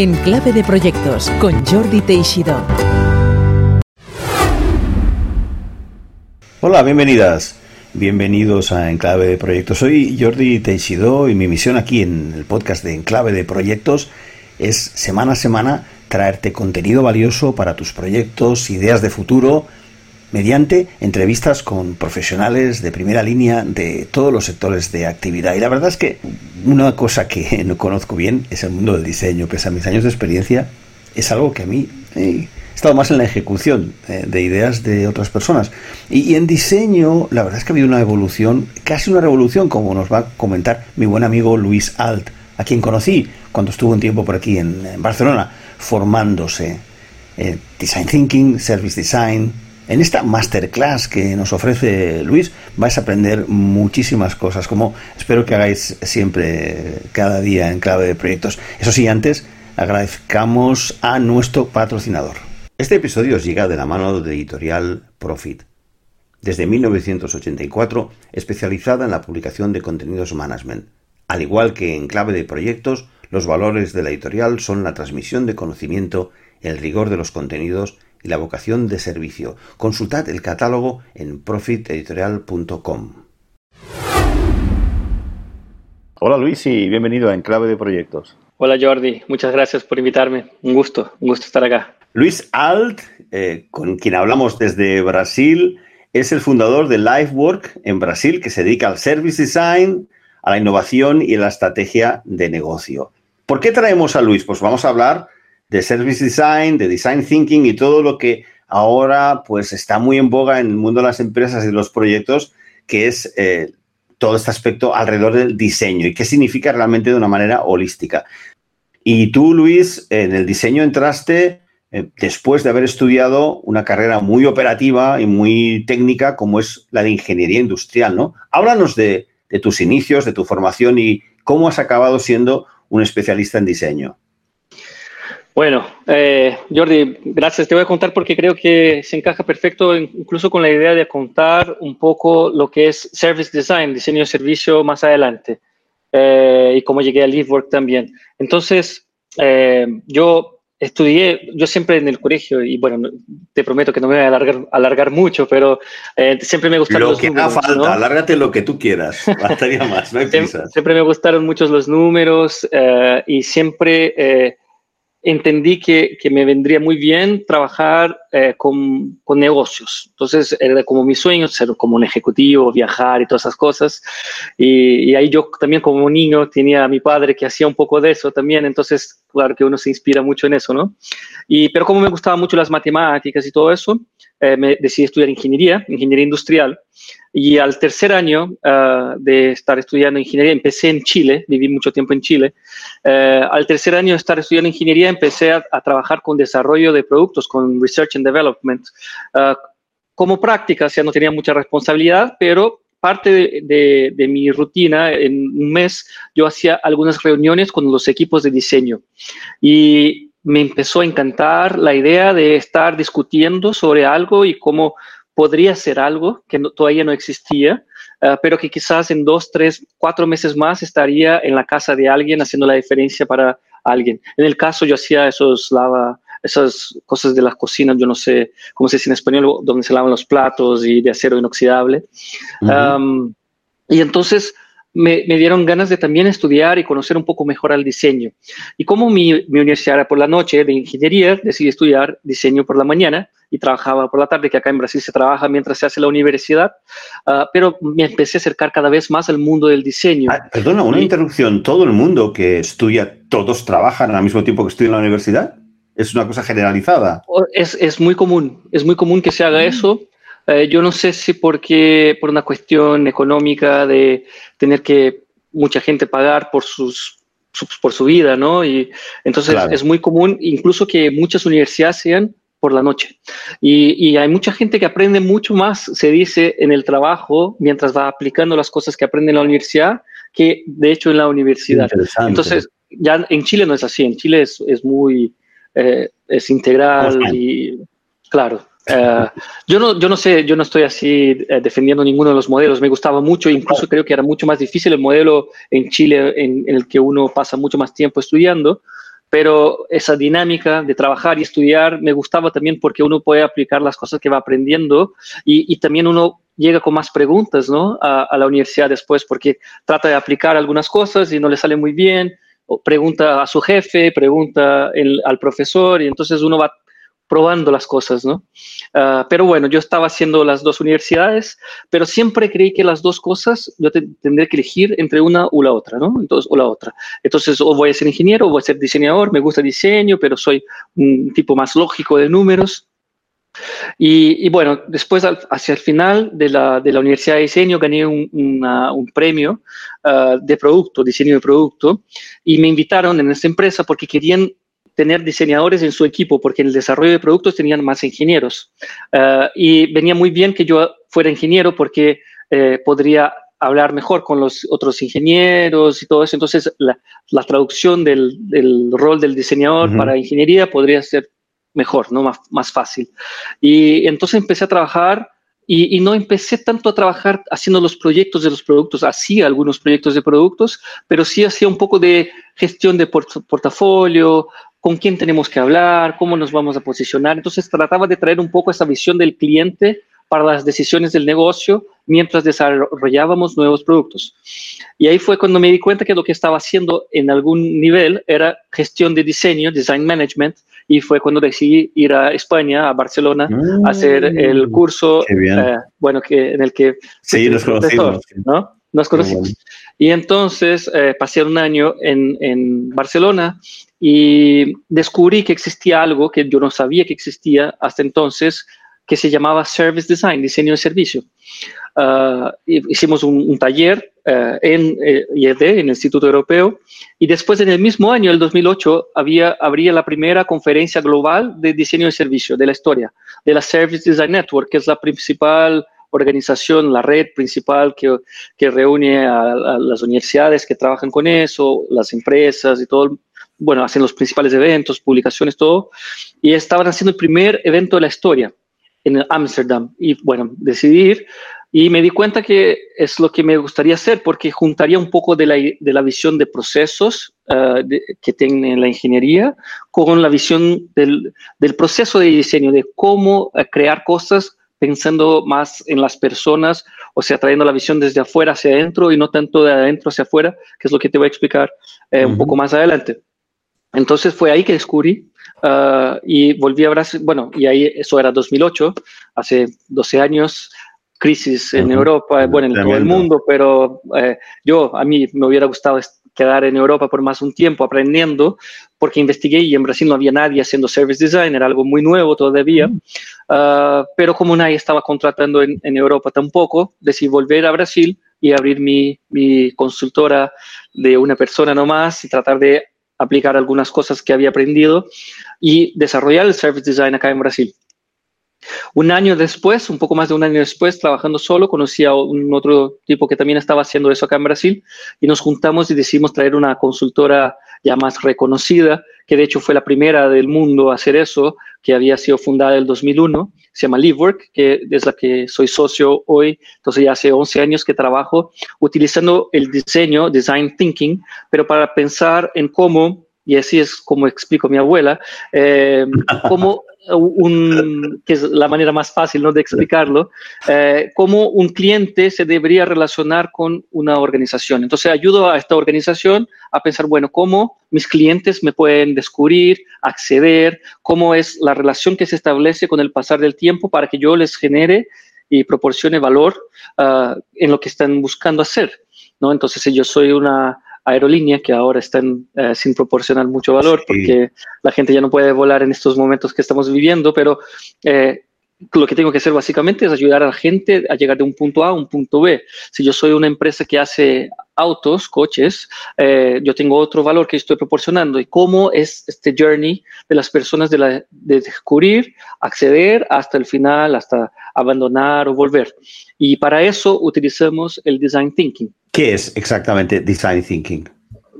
En Clave de Proyectos con Jordi Teixidó. Hola, bienvenidas. Bienvenidos a Enclave de Proyectos. Soy Jordi Teixidó y mi misión aquí en el podcast de Enclave de Proyectos es semana a semana traerte contenido valioso para tus proyectos, ideas de futuro, mediante entrevistas con profesionales de primera línea de todos los sectores de actividad. Y la verdad es que una cosa que no conozco bien es el mundo del diseño, pese a mis años de experiencia, es algo que a mí eh, he estado más en la ejecución eh, de ideas de otras personas. Y, en diseño, la verdad es que ha habido una evolución, casi una revolución, como nos va a comentar mi buen amigo Luis Alt, a quien conocí cuando estuvo un tiempo por aquí en, Barcelona, formándose. Eh, design Thinking, Service Design, en esta masterclass que nos ofrece Luis vais a aprender muchísimas cosas, como espero que hagáis siempre cada día en clave de proyectos. Eso sí, antes agradezcamos a nuestro patrocinador. Este episodio os llega de la mano de editorial Profit. Desde 1984, especializada en la publicación de contenidos management. Al igual que en clave de proyectos, los valores de la editorial son la transmisión de conocimiento, el rigor de los contenidos y la vocación de servicio. Consultad el catálogo en profiteditorial.com. Hola Luis y bienvenido a Enclave de Proyectos. Hola Jordi, muchas gracias por invitarme. Un gusto, un gusto estar acá. Luis Alt, eh, con quien hablamos desde Brasil, es el fundador de LifeWork en Brasil, que se dedica al service design, a la innovación y a la estrategia de negocio. ¿Por qué traemos a Luis? Pues vamos a hablar de service design, de design thinking y todo lo que ahora pues está muy en boga en el mundo de las empresas y de los proyectos, que es eh, todo este aspecto alrededor del diseño y qué significa realmente de una manera holística. Y tú, Luis, en el diseño entraste eh, después de haber estudiado una carrera muy operativa y muy técnica como es la de ingeniería industrial, ¿no? Háblanos de tus inicios, de tu formación y cómo has acabado siendo un especialista en diseño. Bueno, eh, Jordi, gracias. Te voy a contar porque creo que se encaja perfecto incluso con la idea de contar un poco lo que es Service Design, diseño de servicio más adelante, eh, y cómo llegué a LiveWork también. Entonces, eh, yo estudié, yo siempre en el colegio, y bueno, te prometo que no me voy a alargar, alargar mucho, pero siempre me gustaron lo los números. Lo que haga falta, alárgate lo que tú quieras, bastaría más, no hay prisa. Siempre, me gustaron mucho los números y siempre entendí que, que, me vendría muy bien trabajar eh, con, con, negocios. Entonces, era como mi sueño ser como un ejecutivo, viajar y todas esas cosas. Y, y, ahí yo también como niño tenía a mi padre que hacía un poco de eso también. Entonces, claro que uno se inspira mucho en eso, ¿no? Y, pero como me gustaban mucho las matemáticas y todo eso, eh, me decidí estudiar ingeniería, ingeniería industrial. Y al tercer año uh, de estar estudiando ingeniería, empecé en Chile, viví mucho tiempo en Chile. Uh, al tercer año de estar estudiando ingeniería, empecé a, a, trabajar con desarrollo de productos, con Research and Development. Uh, como práctica, o sea, no tenía mucha responsabilidad, pero parte de, de, de, mi rutina, en un mes, yo hacía algunas reuniones con los equipos de diseño. Y me empezó a encantar la idea de estar discutiendo sobre algo y cómo podría ser algo que todavía no existía, uh, pero que quizás en dos, tres, cuatro meses más estaría en la casa de alguien haciendo la diferencia para alguien. En el caso yo hacía esos lava, esas cosas de las cocinas, yo no sé cómo se dice en español, donde se lavan los platos y de acero inoxidable. Uh -huh. um, y entonces me, me, dieron ganas de también estudiar y conocer un poco mejor al diseño. Y como mi, mi, universidad era por la noche de ingeniería, decidí estudiar diseño por la mañana y trabajaba por la tarde, que acá en Brasil se trabaja mientras se hace la universidad, uh, pero me empecé a acercar cada vez más al mundo del diseño. Ah, perdona, una y, interrupción. ¿Todo el mundo que estudia, todos trabajan al mismo tiempo que estudian en la universidad? ¿Es una cosa generalizada? Es, es muy común, es muy común que se haga mm. eso. Eh, yo no sé si porque por una cuestión económica de tener que mucha gente pagar por sus su, por su vida, ¿no? Y entonces claro. es muy común, incluso que muchas universidades sean por la noche. Y, y, hay mucha gente que aprende mucho más, se dice, en el trabajo, mientras va aplicando las cosas que aprende en la universidad, que de hecho en la universidad. Entonces, ya en Chile no es así, en Chile es, es muy, eh, es integral y, claro, Uh, yo, no, yo no sé, yo no estoy así uh, defendiendo ninguno de los modelos, me gustaba mucho, incluso creo que era mucho más difícil el modelo en Chile en, en, el que uno pasa mucho más tiempo estudiando, pero esa dinámica de trabajar y estudiar me gustaba también porque uno puede aplicar las cosas que va aprendiendo y, y también uno llega con más preguntas ¿no? a, a, la universidad después porque trata de aplicar algunas cosas y no le sale muy bien, pregunta a su jefe, pregunta el, al profesor y entonces uno va probando las cosas, ¿no? Uh, pero bueno, yo estaba haciendo las dos universidades, pero siempre creí que las dos cosas yo te, tendría que elegir entre una o la otra, ¿no? Entonces, o la otra. Entonces, o voy a ser ingeniero o voy a ser diseñador, me gusta diseño, pero soy un tipo más lógico de números. Y, bueno, después, hacia el final de la, de la Universidad de Diseño, gané un, un premio uh, de producto, diseño de producto, y me invitaron en esta empresa porque querían tener diseñadores en su equipo, porque en el desarrollo de productos tenían más ingenieros. Uh, y venía muy bien que yo fuera ingeniero porque eh, podría hablar mejor con los otros ingenieros y todo eso. Entonces, la, la traducción del, del, rol del diseñador uh -huh. para ingeniería podría ser mejor, ¿no? Más, más fácil. Y entonces empecé a trabajar y, y, no empecé tanto a trabajar haciendo los proyectos de los productos, hacía algunos proyectos de productos, pero sí hacía un poco de gestión de port portafolio, con quién tenemos que hablar, cómo nos vamos a posicionar. Entonces trataba de traer un poco esa visión del cliente para las decisiones del negocio mientras desarrollábamos nuevos productos. Y ahí fue cuando me di cuenta que lo que estaba haciendo en algún nivel era gestión de diseño, design management, y fue cuando decidí ir a España, a Barcelona, mm, a hacer el curso, eh, bueno, que, en el que... Sí, nos conocimos. ¿no? Nos conocimos. Bueno. Y entonces eh, pasé un año en, en Barcelona y descubrí que existía algo que yo no sabía que existía hasta entonces, que se llamaba Service Design, diseño de servicio. Uh, hicimos un, un taller uh, en eh, IED, en el Instituto Europeo, y después en el mismo año, el 2008, había, habría la primera conferencia global de diseño de servicio de la historia, de la Service Design Network, que es la principal organización, la red principal que, que reúne a, las universidades que trabajan con eso, las empresas y todo, bueno, hacen los principales eventos, publicaciones, todo, y estaban haciendo el primer evento de la historia en Ámsterdam. Y bueno, decidí ir y me di cuenta que es lo que me gustaría hacer porque juntaría un poco de la, de la visión de procesos uh, de, que tiene la ingeniería con la visión del, del proceso de diseño, de cómo uh, crear cosas pensando más en las personas, o sea, trayendo la visión desde afuera hacia adentro y no tanto de adentro hacia afuera, que es lo que te voy a explicar eh, uh -huh. un poco más adelante. Entonces fue ahí que descubrí uh, y volví a Brasil, bueno, y ahí eso era 2008, hace 12 años, crisis en uh -huh. Europa, bueno, en Tremendo. todo el mundo, pero eh, yo, a mí me hubiera gustado quedar en Europa por más un tiempo aprendiendo, porque investigué y en Brasil no había nadie haciendo service design, era algo muy nuevo todavía, uh -huh. uh, pero como nadie estaba contratando en, en, Europa tampoco, decidí volver a Brasil y abrir mi, mi consultora de una persona nomás y tratar de aplicar algunas cosas que había aprendido y desarrollar el service design acá en Brasil. Un año después, un poco más de un año después, trabajando solo, conocí a un otro tipo que también estaba haciendo eso acá en Brasil y nos juntamos y decidimos traer una consultora ya más reconocida, que de hecho fue la primera del mundo a hacer eso, que había sido fundada en el 2001, se llama LiveWork, que es la que soy socio hoy, entonces ya hace 11 años que trabajo utilizando el diseño, design thinking, pero para pensar en cómo, y así es como explico mi abuela, eh, cómo un, que es la manera más fácil ¿no? de explicarlo, eh, cómo un cliente se debería relacionar con una organización. Entonces ayudo a esta organización a pensar, bueno, cómo mis clientes me pueden descubrir, acceder, cómo es la relación que se establece con el pasar del tiempo para que yo les genere y proporcione valor uh, en lo que están buscando hacer. ¿no? Entonces, si yo soy una aerolínea que ahora están eh, sin proporcionar mucho valor sí. porque la gente ya no puede volar en estos momentos que estamos viviendo, pero eh, lo que tengo que hacer básicamente es ayudar a la gente a llegar de un punto A a un punto B. Si yo soy una empresa que hace autos, coches, eh, yo tengo otro valor que estoy proporcionando y cómo es este journey de las personas de, la, de descubrir, acceder hasta el final, hasta abandonar o volver. Y para eso utilizamos el design thinking. ¿Qué es exactamente design thinking?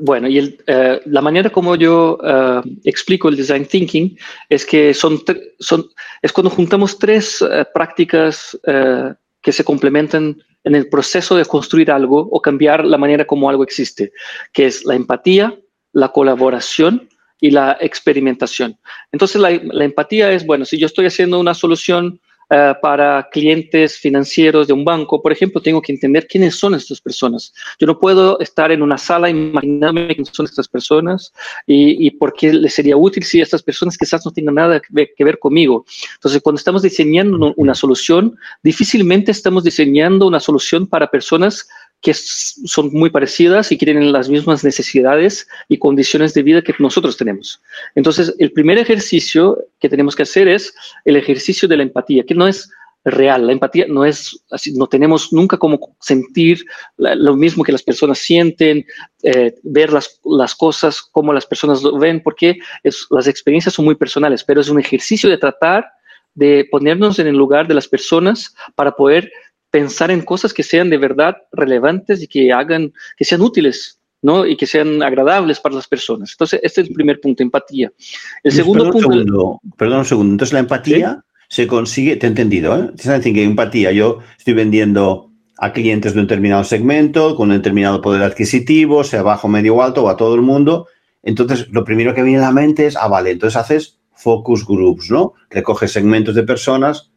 Bueno, y el, uh, la manera como yo uh, explico el design thinking es que son, son es cuando juntamos tres uh, prácticas que se complementan en el proceso de construir algo o cambiar la manera como algo existe, que es la empatía, la colaboración y la experimentación. Entonces la, la empatía es, bueno, si yo estoy haciendo una solución eh, para clientes financieros de un banco, por ejemplo, tengo que entender quiénes son estas personas. Yo no puedo estar en una sala imaginarme quiénes son estas personas y, y por qué les sería útil si estas personas quizás no tengan nada que ver, conmigo. Entonces, cuando estamos diseñando una solución, difícilmente estamos diseñando una solución para personas que son muy parecidas y tienen las mismas necesidades y condiciones de vida que nosotros tenemos. Entonces, el primer ejercicio que tenemos que hacer es el ejercicio de la empatía, que no es real. La empatía no es así, no tenemos nunca como sentir lo mismo que las personas sienten, eh, ver las, las, cosas como las personas lo ven, porque es, las experiencias son muy personales, pero es un ejercicio de tratar de ponernos en el lugar de las personas para poder pensar en cosas que sean de verdad relevantes y que hagan, que sean útiles, ¿no? Y que sean agradables para las personas. Entonces, este es el primer punto, empatía. El segundo perdón punto... Segundo, perdón un segundo. Entonces, la empatía se consigue, te he entendido, ¿eh? Decir que empatía, yo estoy vendiendo a clientes de un determinado segmento, con un determinado poder adquisitivo, sea bajo, medio o alto, o a todo el mundo. Entonces, lo primero que viene a la mente es, ah, vale, entonces haces focus groups, ¿no? Recoges segmentos de personas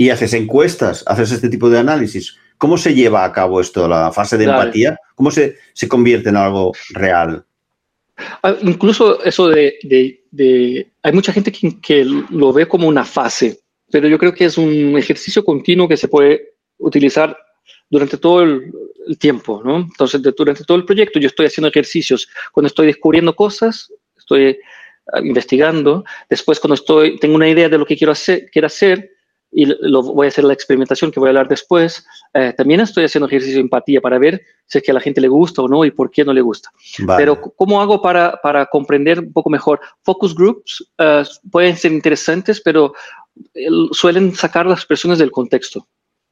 y haces encuestas, haces este tipo de análisis. ¿Cómo se lleva a cabo esto, la fase de empatía? ¿Cómo se, se, convierte en algo real? Ah, incluso eso de, de, hay mucha gente que, que, lo ve como una fase, pero yo creo que es un ejercicio continuo que se puede utilizar durante todo el, el tiempo, ¿no? Entonces, de, durante todo el proyecto yo estoy haciendo ejercicios. Cuando estoy descubriendo cosas, estoy uh, investigando. Después, cuando estoy, tengo una idea de lo que quiero hacer, quiero hacer y lo, voy a hacer la experimentación que voy a hablar después. Eh, también estoy haciendo ejercicio de empatía para ver si es que a la gente le gusta o no y por qué no le gusta. Vale. Pero ¿cómo hago para, para, comprender un poco mejor? Focus groups uh, pueden ser interesantes, pero el, suelen sacar las personas del contexto.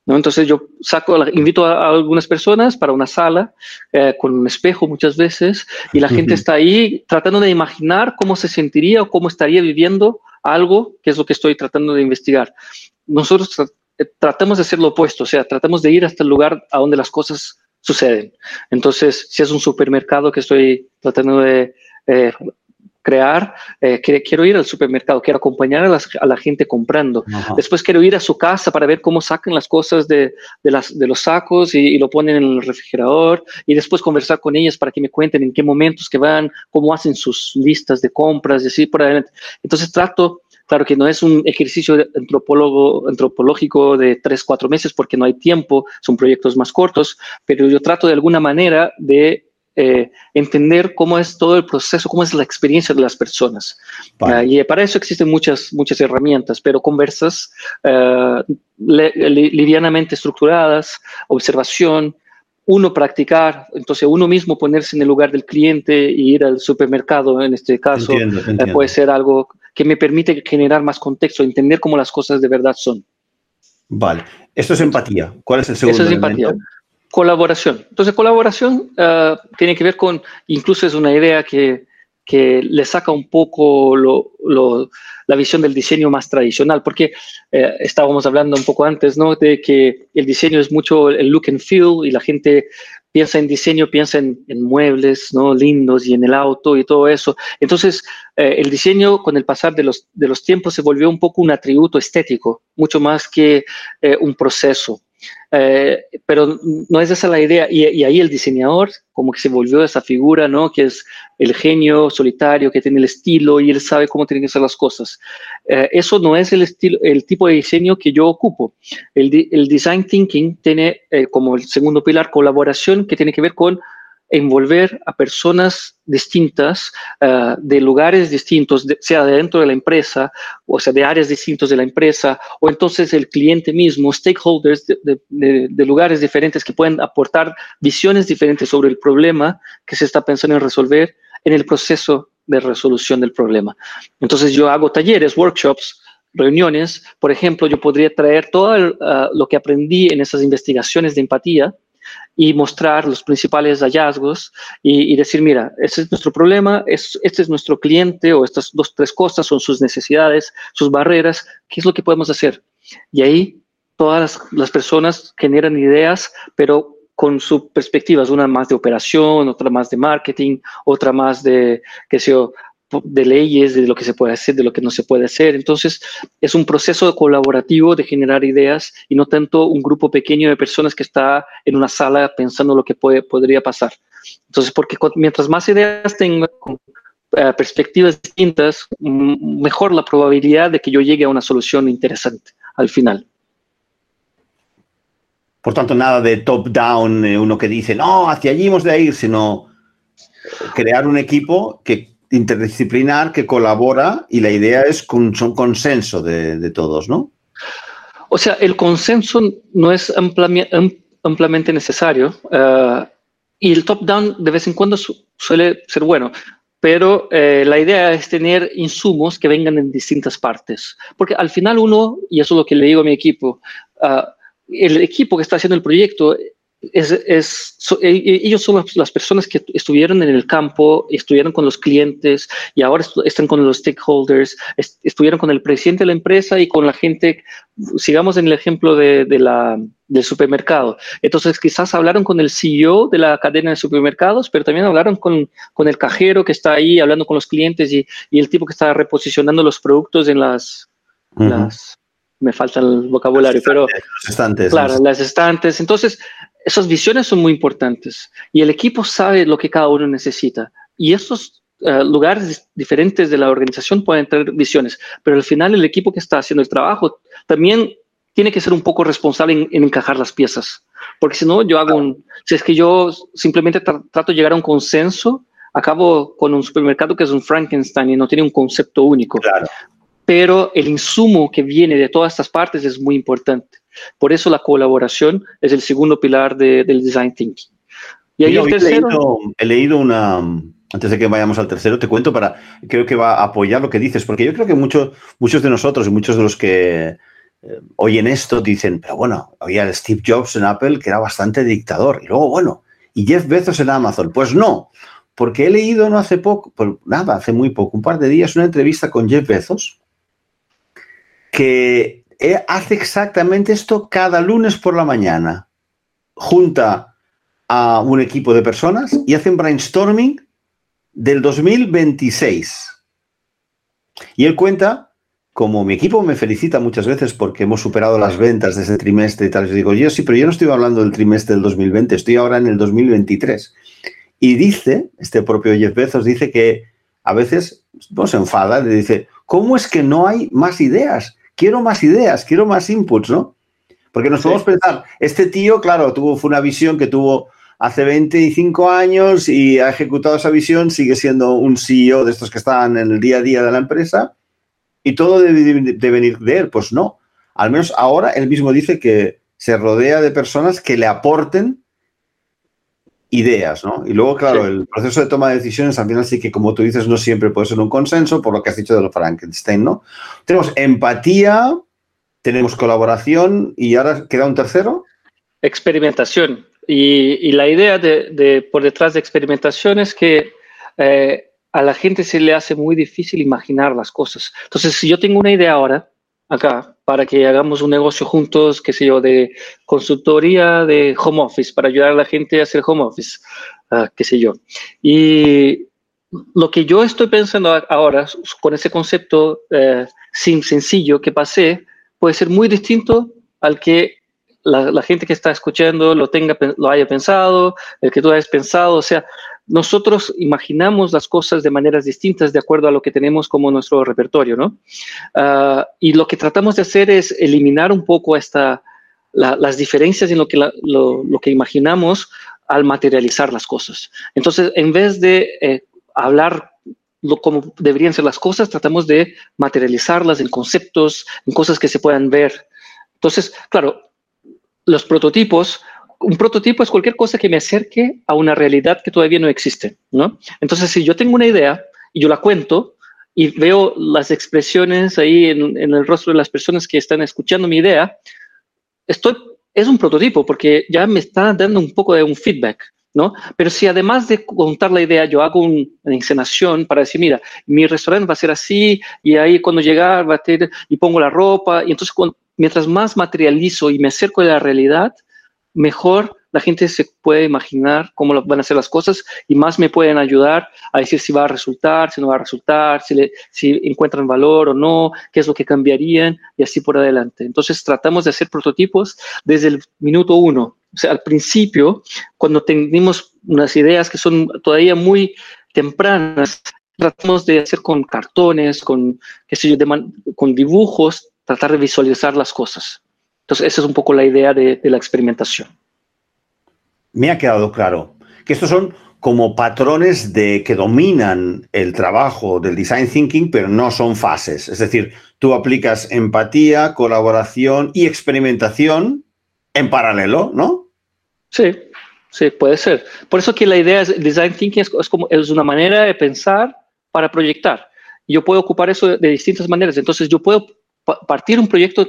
¿no? Entonces yo saco, invito a, a, algunas personas para una sala eh, con un espejo muchas veces y la gente está ahí tratando de imaginar cómo se sentiría o cómo estaría viviendo algo que es lo que estoy tratando de investigar nosotros tra tratamos de hacer lo opuesto, o sea, tratamos de ir hasta el lugar a donde las cosas suceden. Entonces, si es un supermercado que estoy tratando de eh, crear, eh, quiero ir al supermercado, quiero acompañar a, las, a la gente comprando. Ajá. Después quiero ir a su casa para ver cómo sacan las cosas de, de, las, de los sacos y, y, lo ponen en el refrigerador y después conversar con ellas para que me cuenten en qué momentos que van, cómo hacen sus listas de compras y así por adelante. Entonces trato Claro que no es un ejercicio antropólogo, antropológico de tres, cuatro meses porque no hay tiempo, son proyectos más cortos, pero yo trato de alguna manera de eh, entender cómo es todo el proceso, cómo es la experiencia de las personas. Vale. Uh, y para eso existen muchas, muchas herramientas, pero conversas uh, li livianamente estructuradas, observación, uno practicar, entonces uno mismo ponerse en el lugar del cliente y ir al supermercado, en este caso, entiendo, entiendo. Uh, puede ser algo que me permite generar más contexto, entender cómo las cosas de verdad son. Vale, esto es empatía. ¿Cuál es el segundo? Eso es empatía. Colaboración. Entonces, colaboración uh, tiene que ver con, incluso es una idea que, que le saca un poco lo, lo, la visión del diseño más tradicional, porque eh, estábamos hablando un poco antes, ¿no? De que el diseño es mucho el look and feel y la gente piensa en diseño, piensa en, en, muebles ¿no? lindos y en el auto y todo eso. Entonces, eh, el diseño con el pasar de los, de los tiempos se volvió un poco un atributo estético, mucho más que eh, un proceso. Eh, pero no es esa la idea. Y, y, ahí el diseñador como que se volvió esa figura, ¿no? Que es el genio solitario que tiene el estilo y él sabe cómo tienen que ser las cosas. Eh, eso no es el, estilo, el tipo de diseño que yo ocupo. El, el design thinking tiene eh, como el segundo pilar colaboración que tiene que ver con envolver a personas distintas, uh, de lugares distintos, de, sea dentro de la empresa, o sea, de áreas distintas de la empresa, o entonces el cliente mismo, stakeholders de, de, de, lugares diferentes que pueden aportar visiones diferentes sobre el problema que se está pensando en resolver en el proceso de resolución del problema. Entonces yo hago talleres, workshops, reuniones, por ejemplo, yo podría traer todo el, uh, lo que aprendí en esas investigaciones de empatía, y mostrar los principales hallazgos y, decir, mira, ese es nuestro problema, es, este es nuestro cliente o estas dos, tres cosas son sus necesidades, sus barreras, ¿qué es lo que podemos hacer? Y ahí todas las, las personas generan ideas, pero con sus perspectivas, una más de operación, otra más de marketing, otra más de, qué sé yo, de leyes, de lo que se puede hacer, de lo que no se puede hacer. Entonces, es un proceso colaborativo de generar ideas y no tanto un grupo pequeño de personas que está en una sala pensando lo que puede, podría pasar. Entonces, porque mientras más ideas tenga, eh, perspectivas distintas, mejor la probabilidad de que yo llegue a una solución interesante al final. Por tanto, nada de top-down, eh, uno que dice, no, hacia allí hemos de ir, sino crear un equipo que interdisciplinar que colabora y la idea es con, un consenso de, todos, ¿no? O sea, el consenso no es ampliamente necesario eh, y el top-down de vez en cuando suele ser bueno, pero eh, la idea es tener insumos que vengan en distintas partes, porque al final uno, y eso es lo que le digo a mi equipo, eh, el equipo que está haciendo el proyecto es, es e, e, ellos son las personas que estuvieron en el campo, estuvieron con los clientes y ahora están con los stakeholders, estuvieron con el presidente de la empresa y con la gente, sigamos en el ejemplo de, la, del supermercado. Entonces quizás hablaron con el CEO de la cadena de supermercados, pero también hablaron con, con el cajero que está ahí hablando con los clientes y, y, el tipo que está reposicionando los productos en las, las me falta el vocabulario, pero... Las estantes. Claro, las estantes. Entonces, esas visiones son muy importantes y el equipo sabe lo que cada uno necesita. Y estos eh, lugares diferentes de la organización pueden tener visiones, pero al final el equipo que está haciendo el trabajo también tiene que ser un poco responsable en, encajar las piezas. Porque si no, yo hago un, si es que yo simplemente trato de llegar a un consenso, acabo con un supermercado que es un Frankenstein y no tiene un concepto único. Claro. Pero el insumo que viene de todas estas partes es muy importante. Por eso la colaboración es el segundo pilar del design thinking. Y ahí el tercero, he, leído, una, antes de que vayamos al tercero, te cuento para, creo que va a apoyar lo que dices, porque yo creo que muchos, muchos de nosotros y muchos de los que eh, oyen esto dicen, pero bueno, había Steve Jobs en Apple que era bastante dictador, y luego, bueno, y Jeff Bezos en Amazon. Pues no, porque he leído no hace poco, pues nada, hace muy poco, un par de días, una entrevista con Jeff Bezos, que hace exactamente esto cada lunes por la mañana. Junta a un equipo de personas y hacen brainstorming del 2026. Y él cuenta, como mi equipo me felicita muchas veces porque hemos superado las ventas de ese trimestre y tal, yo digo, yo sí, pero yo no estoy hablando del trimestre del 2020, estoy ahora en el 2023. Y dice, este propio Jeff Bezos dice que a veces no se enfada, le dice, ¿cómo es que no hay más ideas? Quiero más ideas, quiero más inputs, ¿no? Porque nos podemos pensar, este tío, claro, tuvo, fue una visión que tuvo hace 25 años y ha ejecutado esa visión, sigue siendo un CEO de estos que están en el día a día de la empresa y todo debe, venir de él. Pues no, al menos ahora él mismo dice que se rodea de personas que le aporten ideas, ¿no? Y luego, claro, el proceso de toma de decisiones al final sí que, como tú dices, no siempre puede ser un consenso, por lo que has dicho de los Frankenstein, ¿no? Tenemos empatía, tenemos colaboración y ahora queda un tercero. Experimentación. Y, la idea de, por detrás de experimentación es que eh, a la gente se le hace muy difícil imaginar las cosas. Entonces, si yo tengo una idea ahora, acá para que hagamos un negocio juntos, qué sé yo, de consultoría de home office, para ayudar a la gente a hacer home office, uh, qué sé yo. Y lo que yo estoy pensando ahora con ese concepto eh, sencillo que pasé, puede ser muy distinto al que la, la, gente que está escuchando lo, tenga, lo haya pensado, el que tú hayas pensado, o sea, nosotros imaginamos las cosas de maneras distintas de acuerdo a lo que tenemos como nuestro repertorio, ¿no? Ah, y lo que tratamos de hacer es eliminar un poco esta, las diferencias en lo que, lo, que imaginamos al materializar las cosas. Entonces, en vez de eh, hablar lo, como deberían ser las cosas, tratamos de materializarlas en conceptos, en cosas que se puedan ver. Entonces, claro, los prototipos un prototipo es cualquier cosa que me acerque a una realidad que todavía no existe, ¿no? Entonces, si yo tengo una idea y yo la cuento y veo las expresiones ahí en, el rostro de las personas que están escuchando mi idea, estoy, es un prototipo porque ya me está dando un poco de un feedback, ¿no? Pero si además de contar la idea, yo hago una encenación para decir, mira, mi restaurante va a ser así y ahí cuando llegar va a tener, y pongo la ropa, y entonces mientras más materializo y me acerco de la realidad, mejor la gente se puede imaginar cómo van a ser las cosas y más me pueden ayudar a decir si va a resultar, si no va a resultar, si, encuentran valor o no, qué es lo que cambiarían y así por adelante. Entonces tratamos de hacer prototipos desde el minuto uno. O sea, al principio, cuando tenemos unas ideas que son todavía muy tempranas, tratamos de hacer con cartones, con, qué sé yo, con dibujos, tratar de visualizar las cosas. Entonces, esa es un poco la idea de, la experimentación. Me ha quedado claro que estos son como patrones de que dominan el trabajo del design thinking, pero no son fases. Es decir, tú aplicas empatía, colaboración y experimentación en paralelo, ¿no? Sí, sí, puede ser. Por eso que la idea es design thinking es, como es una manera de pensar para proyectar. Yo puedo ocupar eso de distintas maneras. Entonces, yo puedo partir un proyecto,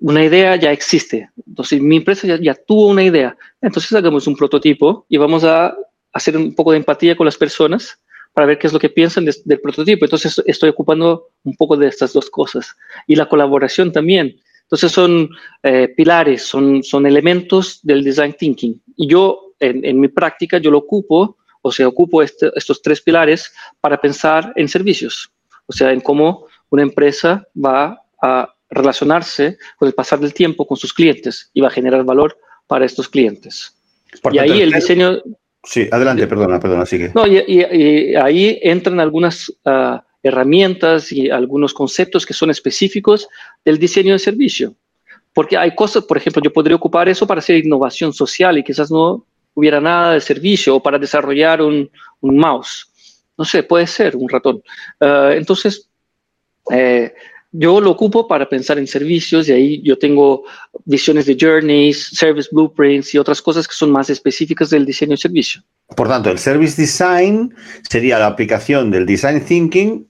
una idea ya existe. Entonces, mi empresa ya, tuvo una idea. Entonces, hagamos un prototipo y vamos a hacer un poco de empatía con las personas para ver qué es lo que piensan del prototipo. Entonces, estoy ocupando un poco de estas dos cosas. Y la colaboración también. Entonces, son eh, pilares, son, son elementos del design thinking. Y yo, en, mi práctica, yo lo ocupo, o sea, ocupo este, estos tres pilares para pensar en servicios. O sea, en cómo una empresa va a relacionarse con el pasar del tiempo con sus clientes y va a generar valor para estos clientes. y ahí el diseño... Sí, adelante, perdona, perdona, sigue. No, y, ahí entran algunas ah, herramientas y algunos conceptos que son específicos del diseño de servicio. Porque hay cosas, por ejemplo, yo podría ocupar eso para hacer innovación social y quizás no hubiera nada de servicio o para desarrollar un, mouse. No sé, puede ser un ratón. Ah, entonces, eh, yo lo ocupo para pensar en servicios y ahí yo tengo visiones de journeys, service blueprints y otras cosas que son más específicas del diseño de servicio. Por tanto, el service design sería la aplicación del design thinking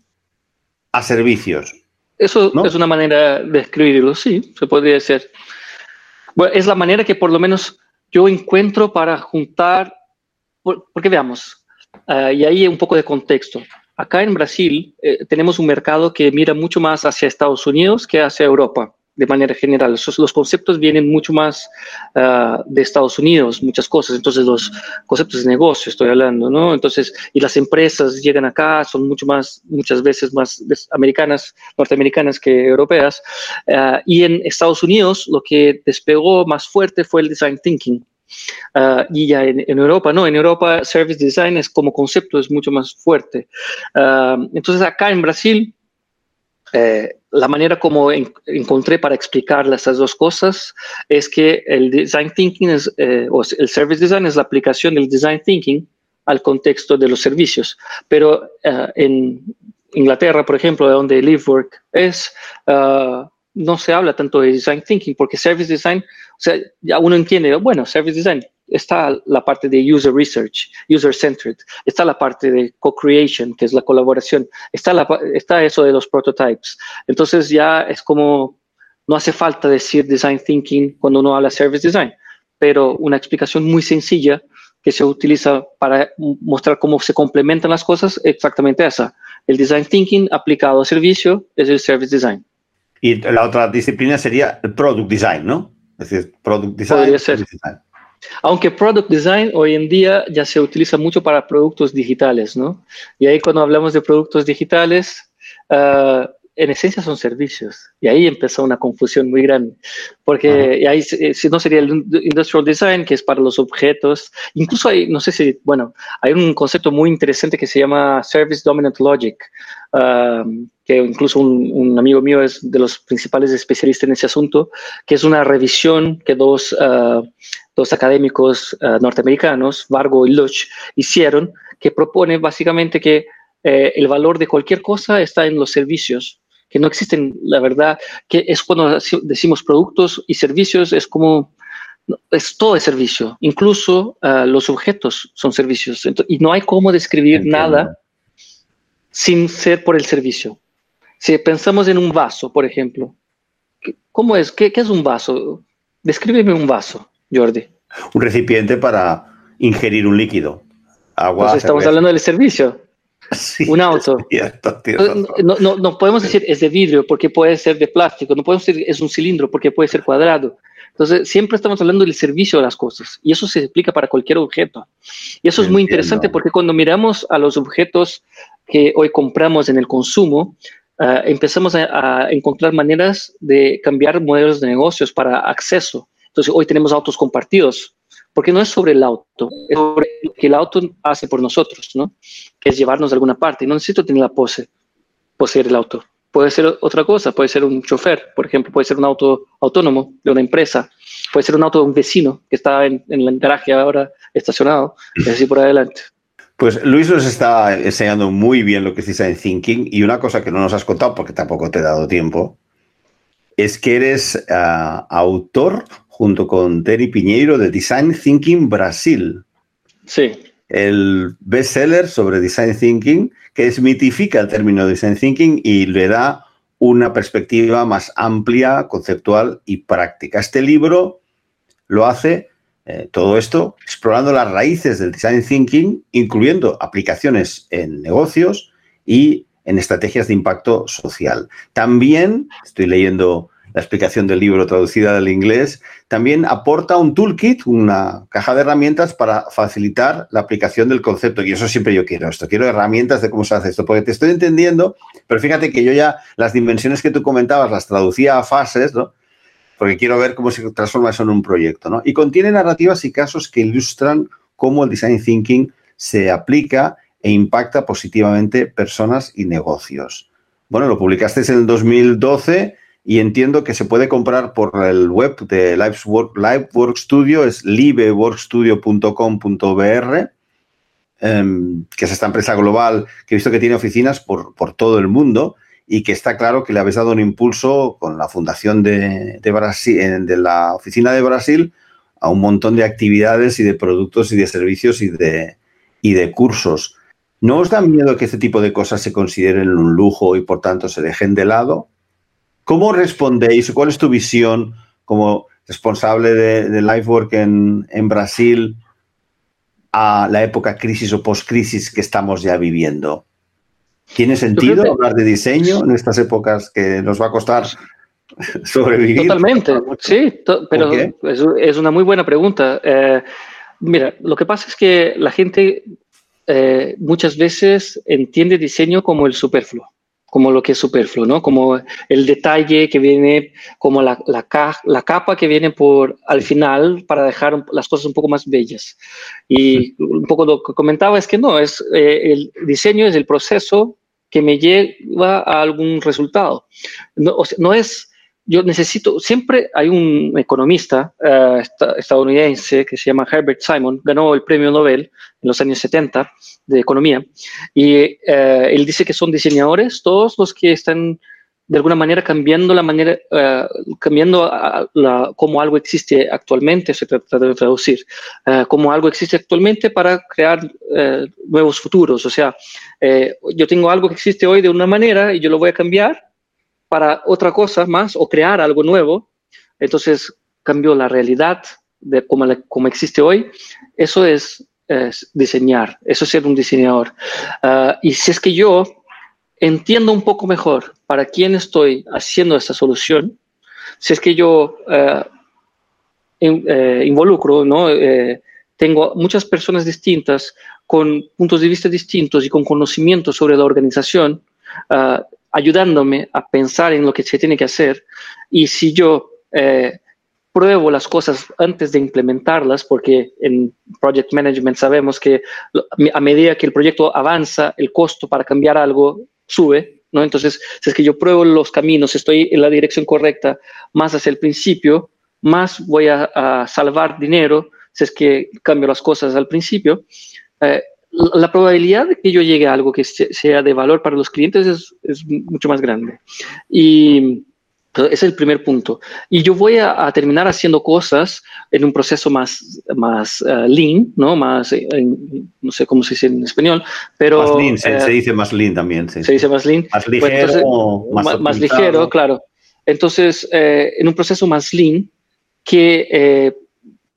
a servicios. Eso es una manera de escribirlo, sí, se podría decir. Bueno, es la manera que por lo menos yo encuentro para juntar, porque veamos, ah, y ahí un poco de contexto. Acá en Brasil eh, tenemos un mercado que mira mucho más hacia Estados Unidos que hacia Europa, de manera general. los conceptos vienen mucho más ah, de Estados Unidos, muchas cosas. Entonces, los conceptos de negocio, estoy hablando, ¿no? Entonces, y las empresas llegan acá, son mucho más, muchas veces más americanas, norteamericanas que europeas. Ah, y en Estados Unidos, lo que despegó más fuerte fue el design thinking. Ah, y ya en, Europa, no, en Europa service design es como concepto es mucho más fuerte. Ah, entonces acá en Brasil, eh, la manera como encontré para explicar estas dos cosas es que el design thinking es, eh, o el service design es la aplicación del design thinking al contexto de los servicios. Pero ah, en Inglaterra, por ejemplo, de donde LiveWork es, no se habla tanto de design thinking, porque service design, o sea, ya uno entiende, bueno, service design, está la parte de user research, user centered, está la parte de co-creation, que es la colaboración, está, la, está eso de los prototypes. Entonces ya es como, no hace falta decir design thinking cuando uno habla service design, pero una explicación muy sencilla que se utiliza para mostrar cómo se complementan las cosas, exactamente esa. El design thinking aplicado a servicio es el service design. Y la otra disciplina sería el product design, ¿no? Es decir, product design. Podría ser. Aunque product design hoy en día ya se utiliza mucho para productos digitales, ¿no? Y ahí cuando hablamos de productos digitales, uh, en esencia son servicios. Y ahí empezó una confusión muy grande, porque ahí eh, si no sería el industrial design, que es para los objetos. Incluso hay, no sé si, bueno, hay un concepto muy interesante que se llama Service Dominant Logic, um, que incluso un, amigo mío es de los principales especialistas en ese asunto, que es una revisión que dos, uh, dos académicos uh, norteamericanos, Vargo y Luch, hicieron, que propone básicamente que eh, el valor de cualquier cosa está en los servicios que no existen, la verdad, que es cuando decimos productos y servicios, es como, es todo es servicio, incluso ah, los objetos son servicios, y no hay cómo describir nada sin ser por el servicio. Si pensamos en un vaso, por ejemplo, ¿cómo es? ¿Qué, es un vaso? Descríbeme un vaso, Jordi. Un recipiente para ingerir un líquido. Agua. estamos hablando del servicio. Un auto. no, no, podemos decir es de vidrio porque puede ser de plástico, no podemos decir es un cilindro porque puede ser cuadrado. Entonces, siempre estamos hablando del servicio de las cosas y eso se explica para cualquier objeto. Y eso es muy interesante porque cuando miramos a los objetos que hoy compramos en el consumo, uh, empezamos a, a, encontrar maneras de cambiar modelos de negocios para acceso. Entonces, hoy tenemos autos compartidos, porque no es sobre el auto, es sobre lo que el auto hace por nosotros, ¿no? Que es llevarnos a alguna parte. No necesito tener la pose, poseer el auto. Puede ser otra cosa, puede ser un chofer, por ejemplo, puede ser un auto autónomo de una empresa, puede ser un auto de un vecino que está en, en el garaje ahora estacionado, y así por adelante. Pues Luis nos está enseñando muy bien lo que es Design Thinking y una cosa que no nos has contado porque tampoco te he dado tiempo es que eres uh, autor junto con Terry Piñeiro de Design Thinking Brasil. Sí. El bestseller sobre Design Thinking que desmitifica el término Design Thinking y le da una perspectiva más amplia, conceptual y práctica. Este libro lo hace eh, todo esto explorando las raíces del Design Thinking, incluyendo aplicaciones en negocios y en estrategias de impacto social. También, estoy leyendo la explicación del libro traducida del inglés, también aporta un toolkit, una caja de herramientas para facilitar la aplicación del concepto. Y eso siempre yo quiero esto, quiero herramientas de cómo se hace esto, porque te estoy entendiendo, pero fíjate que yo ya las dimensiones que tú comentabas las traducía a fases, ¿no? Porque quiero ver cómo se transforma eso en un proyecto, ¿no? Y contiene narrativas y casos que ilustran cómo el design thinking se aplica e impacta positivamente personas y negocios. Bueno, lo publicaste en el 2012 y entiendo que se puede comprar por el web de Livework, Livework Studio, es liveworkstudio.com.br, eh, que es esta empresa global que he visto que tiene oficinas por, por, todo el mundo y que está claro que le habéis dado un impulso con la fundación de, de, Brasil, de la oficina de Brasil a un montón de actividades y de productos y de servicios y de, y de cursos. ¿No os da miedo que este tipo de cosas se consideren un lujo y por tanto se dejen de lado? ¿Cómo respondéis? ¿Cuál es tu visión como responsable de, de LifeWork en, en Brasil a la época crisis o post-crisis que estamos ya viviendo? ¿Tiene sentido que... hablar de diseño en estas épocas que nos va a costar sobrevivir? Totalmente, sí, to pero es, es, una muy buena pregunta. Eh, mira, lo que pasa es que la gente eh, muchas veces entiende diseño como el superfluo como lo que es superfluo, ¿no? Como el detalle que viene, como la, la, ca la, capa que viene por al final para dejar las cosas un poco más bellas. Y un poco lo que comentaba es que no, es eh, el diseño es el proceso que me lleva a algún resultado. No, o sea, no es yo necesito, siempre hay un economista uh, estadounidense que se llama Herbert Simon, ganó el premio Nobel en los años 70 de economía, y uh, él dice que son diseñadores todos los que están de alguna manera cambiando la manera, uh, cambiando la, cómo algo existe actualmente, se trata de traducir, cómo algo existe actualmente para crear nuevos futuros. O sea, yo tengo algo que existe hoy de una manera y yo lo voy a cambiar para otra cosa más o crear algo nuevo, entonces cambió la realidad de cómo, la, cómo existe hoy. Eso es, diseñar, eso es ser un diseñador. Uh, y si es que yo entiendo un poco mejor para quién estoy haciendo esta solución, si es que yo uh, in, involucro, ¿no? tengo muchas personas distintas con puntos de vista distintos y con conocimiento sobre la organización, ayudándome a pensar en lo que se tiene que hacer. Y si yo eh, pruebo las cosas antes de implementarlas, porque en Project Management sabemos que a medida que el proyecto avanza, el costo para cambiar algo sube, ¿no? Entonces, si es que yo pruebo los caminos, estoy en la dirección correcta, más hacia el principio, más voy a, a salvar dinero si es que cambio las cosas al principio. Eh, la probabilidad de que yo llegue a algo que sea de valor para los clientes es, es mucho más grande. Y ese es el primer punto. Y yo voy a, a, terminar haciendo cosas en un proceso más, más uh, lean, ¿no? Más, eh, en, no sé cómo se dice en español, pero... Más lean, se, eh, se dice más lean también. Sí. Se dice más lean. Más ligero, pues entonces, más, más, ligero, claro. Entonces, eh, en un proceso más lean que eh,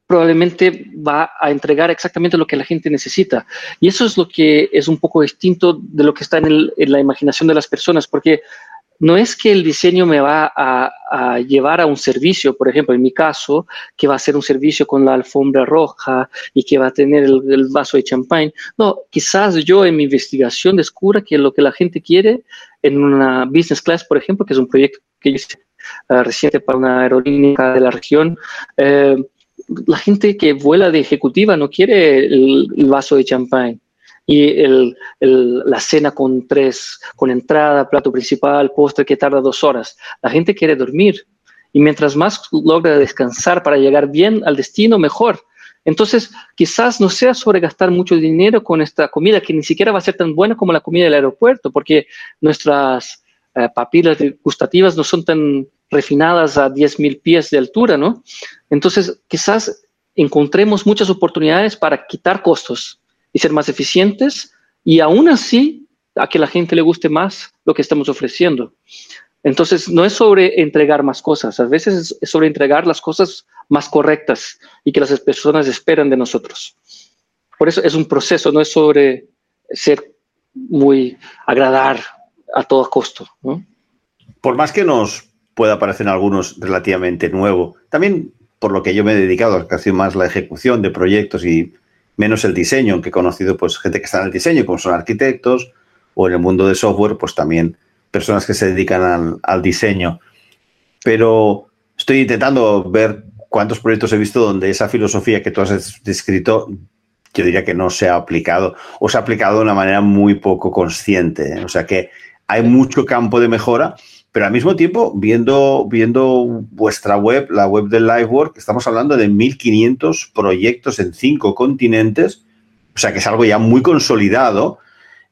probablemente va a entregar exactamente lo que la gente necesita. Y eso es lo que es un poco distinto de lo que está en, la imaginación de las personas, porque no es que el diseño me va a, llevar a un servicio, por ejemplo, en mi caso, que va a ser un servicio con la alfombra roja y que va a tener el, vaso de champán. No, quizás yo en mi investigación descubra que lo que la gente quiere en una business class, por ejemplo, que es un proyecto que hice uh, reciente para una aerolínea de la región, eh, la gente que vuela de ejecutiva no quiere el vaso de champán y la cena con tres, con entrada, plato principal, postre que tarda dos horas. La gente quiere dormir y mientras más logra descansar para llegar bien al destino, mejor. Entonces, quizás no sea sobre gastar mucho dinero con esta comida que ni siquiera va a ser tan buena como la comida del aeropuerto, porque nuestras eh, papilas gustativas no son tan refinadas a 10.000 pies de altura, ¿no? Entonces, quizás encontremos muchas oportunidades para quitar costos y ser más eficientes y aún así a que la gente le guste más lo que estamos ofreciendo. Entonces, no es sobre entregar más cosas, a veces es sobre entregar las cosas más correctas y que las personas esperan de nosotros. Por eso es un proceso, no es sobre ser muy agradar a todo costo. Por más que nos pueda parecer algunos relativamente nuevo, también por lo que yo me he dedicado casi más la ejecución de proyectos y menos el diseño, aunque he conocido pues gente que está en el diseño, como son arquitectos, o en el mundo de software, pues también personas que se dedican al, diseño. Pero estoy intentando ver cuántos proyectos he visto donde esa filosofía que tú has descrito, yo diría que no se ha aplicado, o se ha aplicado de una manera muy poco consciente. ¿eh? O sea que hay mucho campo de mejora pero al mismo tiempo, viendo, viendo vuestra web, la web del Livework, estamos hablando de 1.500 proyectos en cinco continentes, o sea que es algo ya muy consolidado.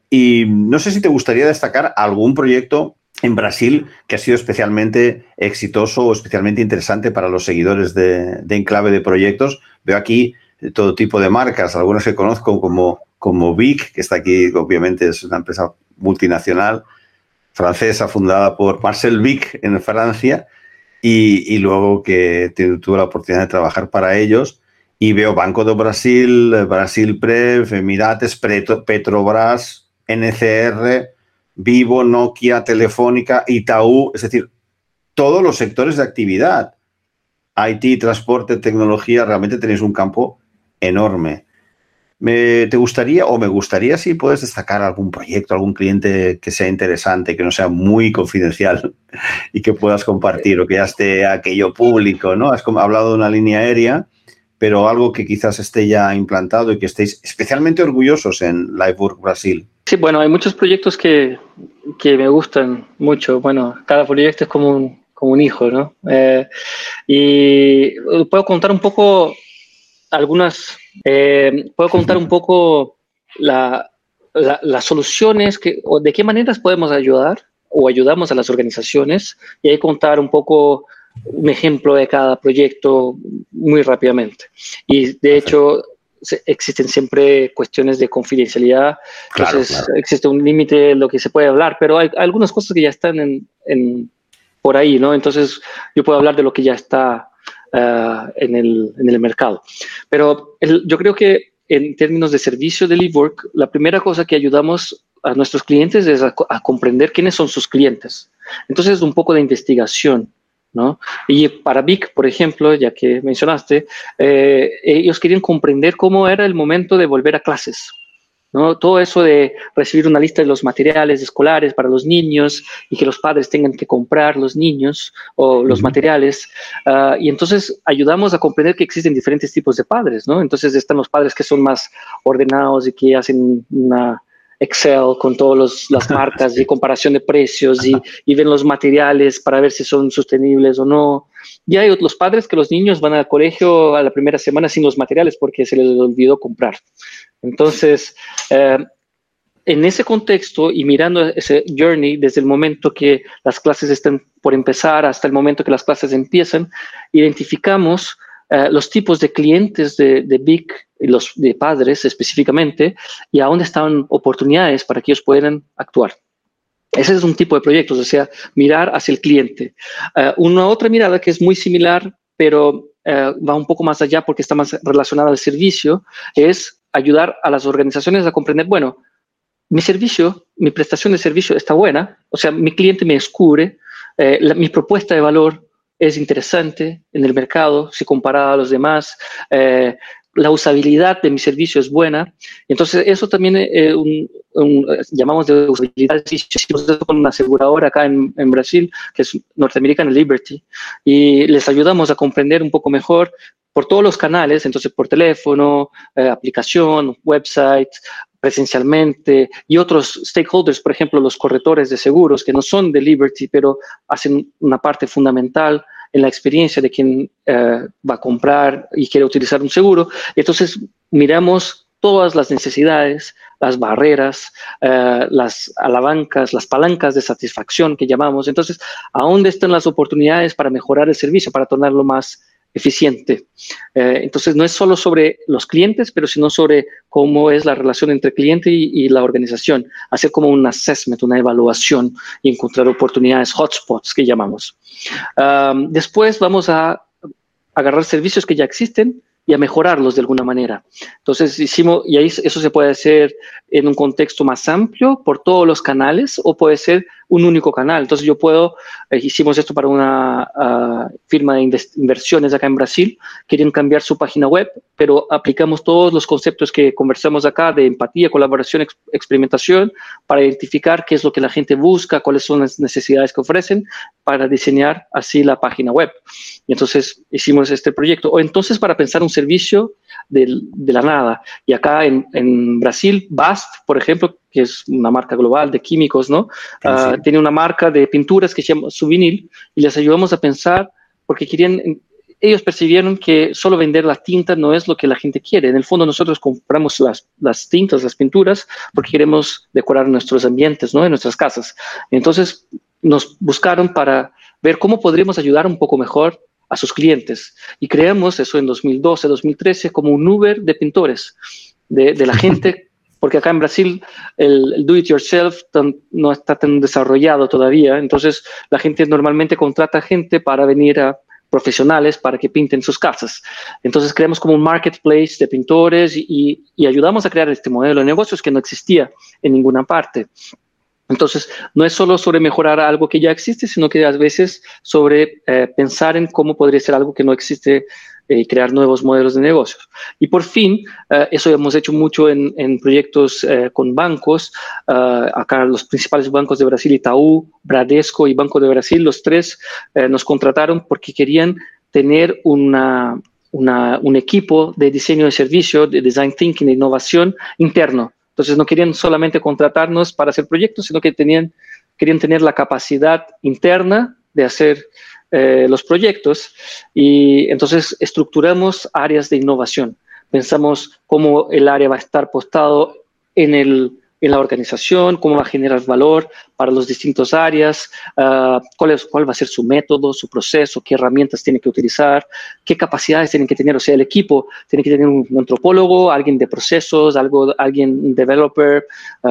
Y no sé si te gustaría destacar algún proyecto en Brasil que ha sido especialmente exitoso o especialmente interesante para los seguidores de, de Enclave de Proyectos. Veo aquí todo tipo de marcas, algunas que conozco como, como Vic, que está aquí, obviamente es una empresa multinacional, francesa fundada por Marcel Vic en Francia y, luego que tuve la oportunidad de trabajar para ellos y veo Banco de Brasil, Brasil Prev, Emirates, Petrobras, NCR, Vivo, Nokia, Telefónica, Itaú, es decir, todos los sectores de actividad. IT, transporte, tecnología, realmente tenéis un campo enorme. ¿Te gustaría o me gustaría si puedes destacar algún proyecto, algún cliente que sea interesante, que no sea muy confidencial y que puedas compartir o que ya esté aquello público, ¿no? Has hablado de una línea aérea, pero algo que quizás esté ya implantado y que estéis especialmente orgullosos en Livework Brasil. Sí, bueno, hay muchos proyectos que, que me gustan mucho. Bueno, cada proyecto es como un, como un hijo, ¿no? Eh, y puedo contar un poco algunas eh, puedo contar un poco las soluciones, que, o de qué maneras podemos ayudar o ayudamos a las organizaciones y ahí contar un poco un ejemplo de cada proyecto muy rápidamente. Y de hecho, existen siempre cuestiones de confidencialidad, entonces existe un límite de lo que se puede hablar, pero hay, algunas cosas que ya están en, por ahí, ¿no? Entonces yo puedo hablar de lo que ya está Uh, en, el, en, el, mercado. Pero yo creo que en términos de servicio de LiveWork, la primera cosa que ayudamos a nuestros clientes es a, comprender quiénes son sus clientes. Entonces, un poco de investigación. ¿No? Y para Vic, por ejemplo, ya que mencionaste, eh, ellos querían comprender cómo era el momento de volver a clases, ¿no? Todo eso de recibir una lista de los materiales escolares para los niños y que los padres tengan que comprar los niños o los materiales. Ah, y entonces ayudamos a comprender que existen diferentes tipos de padres, ¿no? Entonces están los padres que son más ordenados y que hacen una Excel con todas las marcas y comparación de precios y, y, ven los materiales para ver si son sostenibles o no. Y hay otros padres que los niños van al colegio a la primera semana sin los materiales porque se les olvidó comprar. Entonces, eh, en ese contexto y mirando ese journey desde el momento que las clases están por empezar hasta el momento que las clases empiezan, identificamos eh, los tipos de clientes de, de BIC, los de padres específicamente, y a dónde están oportunidades para que ellos puedan actuar. Ese es un tipo de proyectos, o sea, mirar hacia el cliente. Eh, una otra mirada que es muy similar, pero va un poco más allá porque está más relacionada al servicio, es ayudar a las organizaciones a comprender, bueno, mi servicio, mi prestación de servicio está buena, o sea, mi cliente me descubre, eh, mi propuesta de valor es interesante en el mercado si comparada a los demás, eh, la usabilidad de mi servicio es buena. Entonces, eso también eh, llamamos de usabilidad. Hicimos eso con una aseguradora acá en, en, Brasil, que es Norteamericana Liberty, y les ayudamos a comprender un poco mejor por todos los canales, entonces por teléfono, eh, aplicación, website, presencialmente y otros stakeholders, por ejemplo, los corretores de seguros que no son de Liberty, pero hacen una parte fundamental en la experiencia de quien eh, va a comprar y quiere utilizar un seguro. Entonces, miramos todas las necesidades, las barreras, eh, las alabancas, las palancas de satisfacción que llamamos. Entonces, ¿a dónde están las oportunidades para mejorar el servicio, para tornarlo más eficiente. Eh, entonces, no es solo sobre los clientes, pero sino sobre cómo es la relación entre cliente y, la organización. Hacer como un assessment, una evaluación y encontrar oportunidades, hotspots que llamamos. después vamos a agarrar servicios que ya existen y a mejorarlos de alguna manera. Entonces hicimos, y ahí eso se puede hacer en un contexto más amplio por todos los canales o puede ser un único canal. Entonces yo puedo, eh, hicimos esto para una ah, firma de inversiones acá en Brasil, querían cambiar su página web, pero aplicamos todos los conceptos que conversamos acá de empatía, colaboración, experimentación, para identificar qué es lo que la gente busca, cuáles son las necesidades que ofrecen, para diseñar así la página web. Y entonces hicimos este proyecto. O entonces para pensar un servicio de, la nada. Y acá en, en Brasil, BAST, por ejemplo, que es una marca global de químicos, ¿no? Ah, tiene una marca de pinturas que se llama Souvenir y les ayudamos a pensar porque querían, ellos percibieron que solo vender la tinta no es lo que la gente quiere. En el fondo nosotros compramos las, las tintas, las pinturas, porque queremos decorar nuestros ambientes, ¿no? En nuestras casas. Entonces nos buscaron para ver cómo podríamos ayudar un poco mejor a sus clientes. Y creamos eso en 2012, 2013 como un Uber de pintores, de, de la gente porque acá en Brasil el, do it yourself no está tan desarrollado todavía, entonces la gente normalmente contrata gente para venir a profesionales para que pinten sus casas. Entonces creamos como un marketplace de pintores y, ayudamos a crear este modelo de negocios que no existía en ninguna parte. Entonces, no es solo sobre mejorar algo que ya existe, sino que a veces sobre eh, pensar en cómo podría ser algo que no existe eh, crear nuevos modelos de negocios. Y por fin, eh, eso hemos hecho mucho en, proyectos eh, con bancos. acá los principales bancos de Brasil, Itaú, Bradesco y Banco de Brasil, los tres nos contrataron porque querían tener una, un equipo de diseño de servicio, de design thinking, de innovación interno. Entonces no querían solamente contratarnos para hacer proyectos, sino que tenían, querían tener la capacidad interna de hacer eh, los proyectos y entonces estructuramos áreas de innovación. Pensamos cómo el área va a estar postado en, el, en la organización, cómo va a generar valor para los distintos áreas, uh, cuál, es, cuál va a ser su método, su proceso, qué herramientas tiene que utilizar, qué capacidades tienen que tener. O sea, el equipo tiene que tener un antropólogo, alguien de procesos, algo, alguien, developer,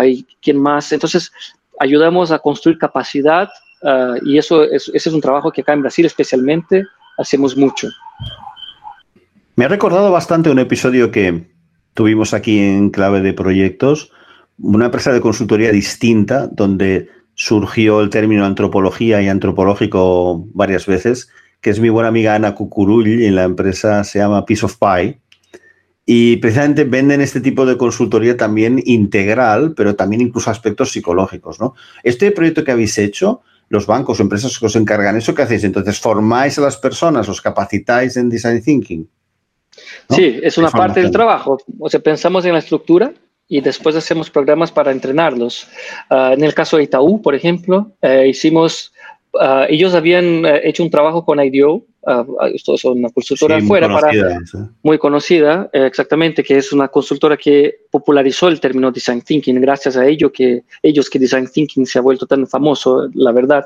y quién más. Entonces, ayudamos a construir capacidad Ah, y eso es, ese es un trabajo que acá en Brasil especialmente hacemos mucho. Me ha recordado bastante un episodio que tuvimos aquí en Clave de Proyectos, una empresa de consultoría distinta, donde surgió el término antropología y antropológico varias veces, que es mi buena amiga Ana Cucurull, y la empresa se llama Piece of Pie. Y precisamente venden este tipo de consultoría también integral, pero también incluso aspectos psicológicos. ¿no? Este proyecto que habéis hecho, los bancos o empresas que os encargan eso, ¿qué hacéis? Entonces, ¿formáis a las personas, os capacitáis en Design Thinking? Sí, es una parte del trabajo. O sea, pensamos en la estructura y después hacemos programas para entrenarlos. Ah, en el caso de Itaú, por ejemplo, eh, hicimos, uh, ellos habían eh, hecho un trabajo con IDEO, uh, esto es una consultora afuera, para, muy conocida, exactamente, que es una consultora que popularizó el término design thinking, gracias a ello que ellos que design thinking se ha vuelto tan famoso, la verdad.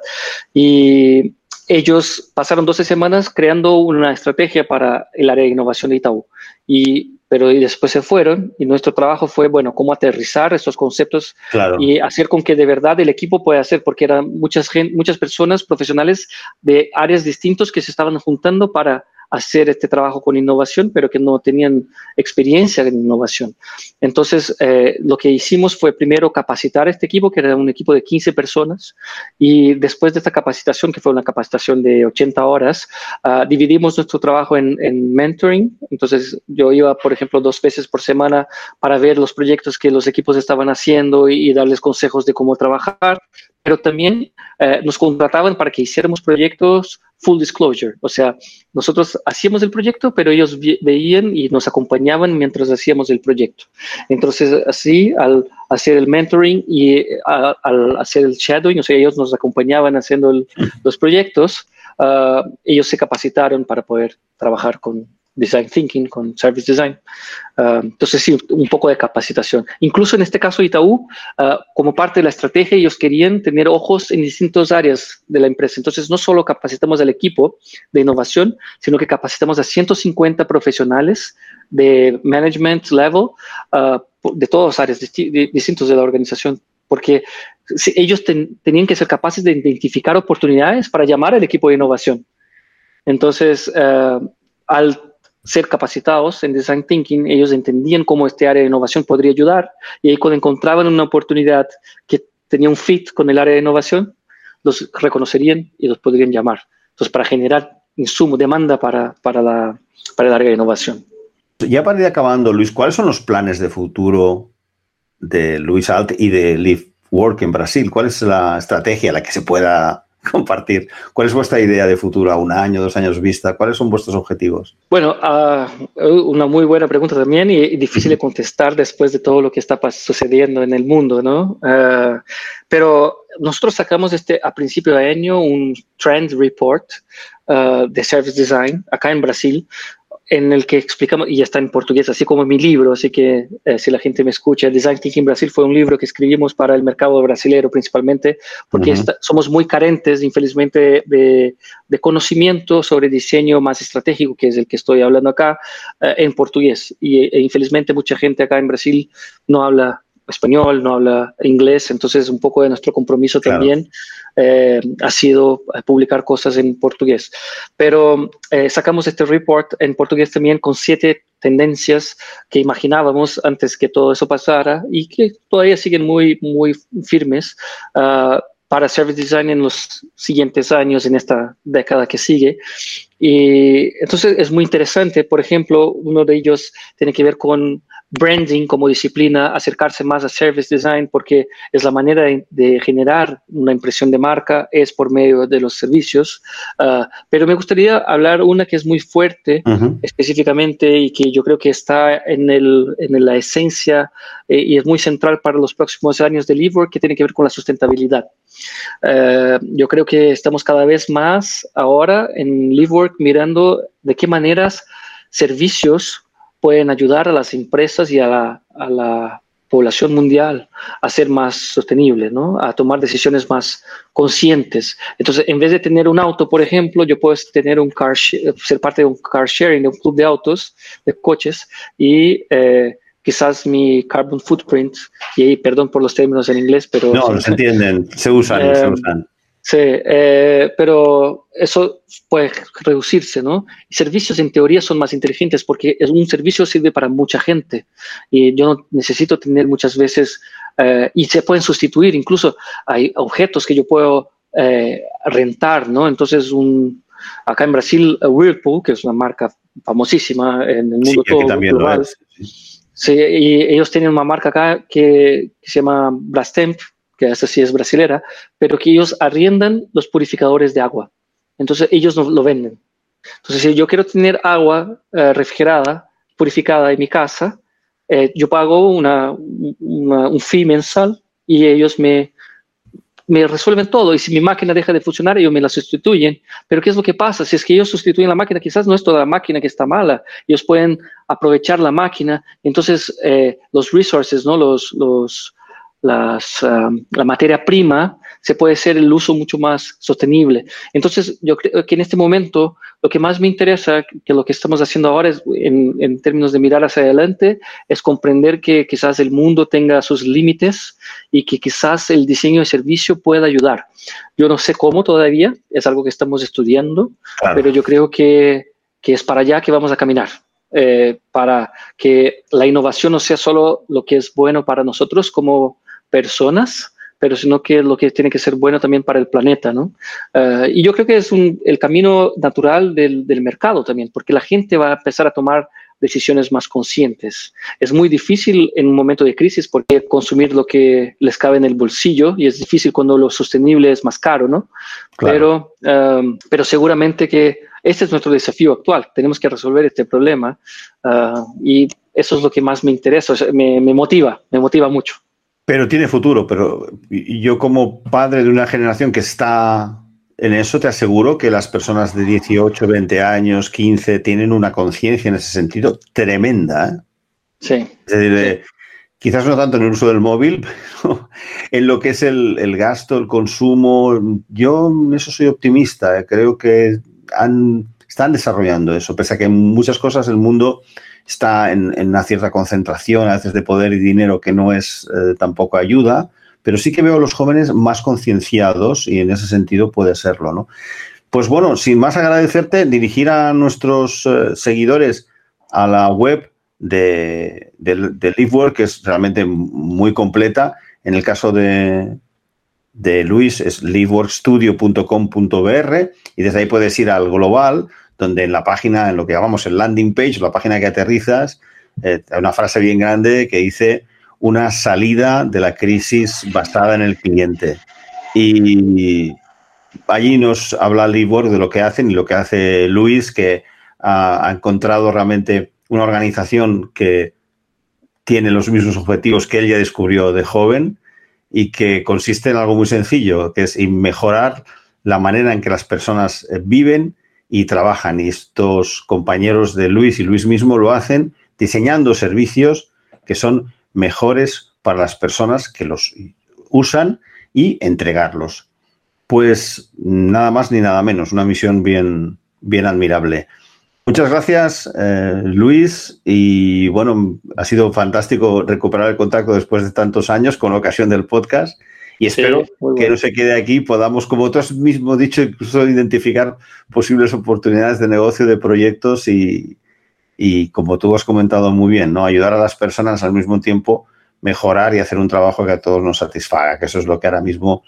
Y ellos pasaron 12 semanas creando una estrategia para el área de innovación de Itaú. Y pero y después se fueron y nuestro trabajo fue, bueno, cómo aterrizar estos conceptos y hacer con que de verdad el equipo pueda hacer, porque eran muchas, muchas personas profesionales de áreas distintas que se estaban juntando para hacer este trabajo con innovación, pero que no tenían experiencia en innovación. Entonces, eh, lo que hicimos fue primero capacitar este equipo, que era un equipo de 15 personas, y después de esta capacitación, que fue una capacitación de 80 horas, uh, dividimos nuestro trabajo en, en, mentoring. Entonces, yo iba, por ejemplo, dos veces por semana para ver los proyectos que los equipos estaban haciendo y darles consejos de cómo trabajar pero también eh, nos contrataban para que hiciéramos proyectos full disclosure, o sea, nosotros hacíamos el proyecto, pero ellos veían y nos acompañaban mientras hacíamos el proyecto. Entonces, así, al hacer el mentoring y al hacer el shadowing, o sea, ellos nos acompañaban haciendo los proyectos, uh, ellos se capacitaron para poder trabajar con, design thinking, con service design. Uh, entonces, sí, un poco de capacitación. Incluso en este caso, Itaú, uh, como parte de la estrategia, ellos querían tener ojos en distintas áreas de la empresa. Entonces, no solo capacitamos al equipo de innovación, sino que capacitamos a 150 profesionales de management level uh, de todas las áreas distintas de la organización porque ellos tenían que ser capaces de identificar oportunidades para llamar al equipo de innovación. Entonces, al ser capacitados en Design Thinking, ellos entendían cómo este área de innovación podría ayudar y ahí cuando encontraban una oportunidad que tenía un fit con el área de innovación, los reconocerían y los podrían llamar. Entonces, para generar insumo, demanda para, para, la, para el área de innovación. Ya para ir acabando, Luis, ¿cuáles son los planes de futuro de Luis Alt y de Live Work en Brasil? ¿Cuál es la estrategia a la que se pueda compartir. ¿Cuál es vuestra idea de futuro a un año, dos años vista? ¿Cuáles son vuestros objetivos? Bueno, uh, una muy buena pregunta también y, difícil de contestar después de todo lo que está sucediendo en el mundo, ¿no? Uh, pero nosotros sacamos este, a principio de año un Trend Report uh, de Service Design acá en Brasil, en el que explicamos, y ya está en portugués, así como mi libro, así que eh, si la gente me escucha, Design Thinking Brasil fue un libro que escribimos para el mercado brasileño principalmente, porque somos muy carentes, infelizmente, de, de, conocimiento sobre diseño más estratégico, que es el que estoy hablando acá, eh, en portugués. Y e, infelizmente mucha gente acá en Brasil no habla español, no habla inglés, entonces un poco de nuestro compromiso también eh, ha sido eh, publicar cosas en portugués. Pero eh, sacamos este report en portugués también con siete tendencias que imaginábamos antes que todo eso pasara y que todavía siguen muy, muy firmes. Uh, para Service Design en los siguientes años, en esta década que sigue. Y entonces es muy interesante, por ejemplo, uno de ellos tiene que ver con branding como disciplina, acercarse más a service design porque es la manera de, generar una impresión de marca, es por medio de los servicios. Uh, pero me gustaría hablar una que es muy fuerte específicamente y que yo creo que está en, el, en la esencia eh, y es muy central para los próximos años de LiveWork que tiene que ver con la sustentabilidad. Uh, yo creo que estamos cada vez más ahora en LiveWork mirando de qué maneras servicios pueden ayudar a las empresas y a la, a la población mundial a ser más sostenible, ¿no? a tomar decisiones más conscientes. Entonces, en vez de tener un auto, por ejemplo, yo puedo tener un car ser parte de un car sharing, de un club de autos, de coches, y eh, quizás mi carbon footprint, y ahí, perdón por los términos en inglés, pero... No, se entienden, se usan, se eh, usan. Sí, eh, pero eso puede reducirse, ¿no? Servicios en teoría son más inteligentes porque un servicio sirve para mucha gente y yo no necesito tener muchas veces, eh, y se pueden sustituir, incluso hay objetos que yo puedo eh, rentar, ¿no? Entonces, un, acá en Brasil, Whirlpool, que es una marca famosísima en el mundo todo global, sí. y ellos tienen una marca acá que, que se llama Brastemp, que esa sí es brasilera, pero que ellos arriendan los purificadores de agua. Entonces ellos no lo venden. Entonces si yo quiero tener agua eh, refrigerada, purificada en mi casa, eh, yo pago una, un fee mensal y ellos me, me resuelven todo. Y si mi máquina deja de funcionar, ellos me la sustituyen. Pero ¿qué es lo que pasa? Si es que ellos sustituyen la máquina, quizás no es toda la máquina que está mala. Ellos pueden aprovechar la máquina. Entonces, eh, los resources, ¿no? los, los, las, um, la materia prima, se puede hacer el uso mucho más sostenible. Entonces, yo creo que en este momento lo que más me interesa, que lo que estamos haciendo ahora es, en, en términos de mirar hacia adelante, es comprender que quizás el mundo tenga sus límites y que quizás el diseño de servicio pueda ayudar. Yo no sé cómo todavía, es algo que estamos estudiando, pero yo creo que que es para allá que vamos a caminar. Eh, para que la innovación no sea solo lo que es bueno para nosotros como personas, pero sino que lo que tiene que ser bueno también para el planeta, ¿no? Eh, y yo creo que es el camino natural del, del, mercado también, porque la gente va a empezar a tomar decisiones más conscientes. Es muy difícil en un momento de crisis porque consumir lo que les cabe en el bolsillo y es difícil cuando lo sostenible es más caro, ¿no? Pero, um, pero seguramente que este es nuestro desafío actual. Tenemos que resolver este problema uh, y eso es lo que más me interesa, me, me motiva, me motiva mucho. Pero tiene futuro, pero yo como padre de una generación que está en eso te aseguro que las personas de 18, 20 años, 15 tienen una conciencia en ese sentido tremenda. ¿eh? Sí. Es decir, quizás no tanto en el uso del móvil, pero en lo que es el, gasto, el consumo. Yo en eso soy optimista. ¿eh? Creo que han, están desarrollando eso, pese a que en muchas cosas el mundo está en, una cierta concentración a veces de poder y dinero que no es eh, tampoco ayuda pero sí que veo a los jóvenes más concienciados y en ese sentido puede serlo, ¿no? Pues bueno, sin más agradecerte, dirigir a nuestros eh, seguidores a la web de, de, LiveWork, que es realmente muy completa. En el caso de, de Luis es liveworkstudio.com.br y desde ahí puedes ir al global, donde en la página, en lo que llamamos el landing page, la página que aterrizas, eh, hay una frase bien grande que dice una salida de la crisis basada en el cliente. Y allí nos habla Libor de lo que hacen y lo que hace Luis, que ha, encontrado realmente una organización que tiene los mismos objetivos que él ya descubrió de joven y que consiste en algo muy sencillo, que es mejorar la manera en que las personas eh, viven y trabajan. Y estos compañeros de Luis y Luis mismo lo hacen diseñando servicios que son mejores para las personas que los usan y entregarlos. Pues nada más ni nada menos, una misión bien, bien admirable. Muchas gracias, eh, Luis. Y bueno, ha sido fantástico recuperar el contacto después de tantos años con ocasión del podcast. Y espero que no se quede aquí, podamos, como tú has mismo dicho, incluso identificar posibles oportunidades de negocio, de proyectos y, y como tú has comentado muy bien, ¿no? Ayudar a las personas al mismo tiempo mejorar y hacer un trabajo que a todos nos satisfaga, que eso es lo que ahora mismo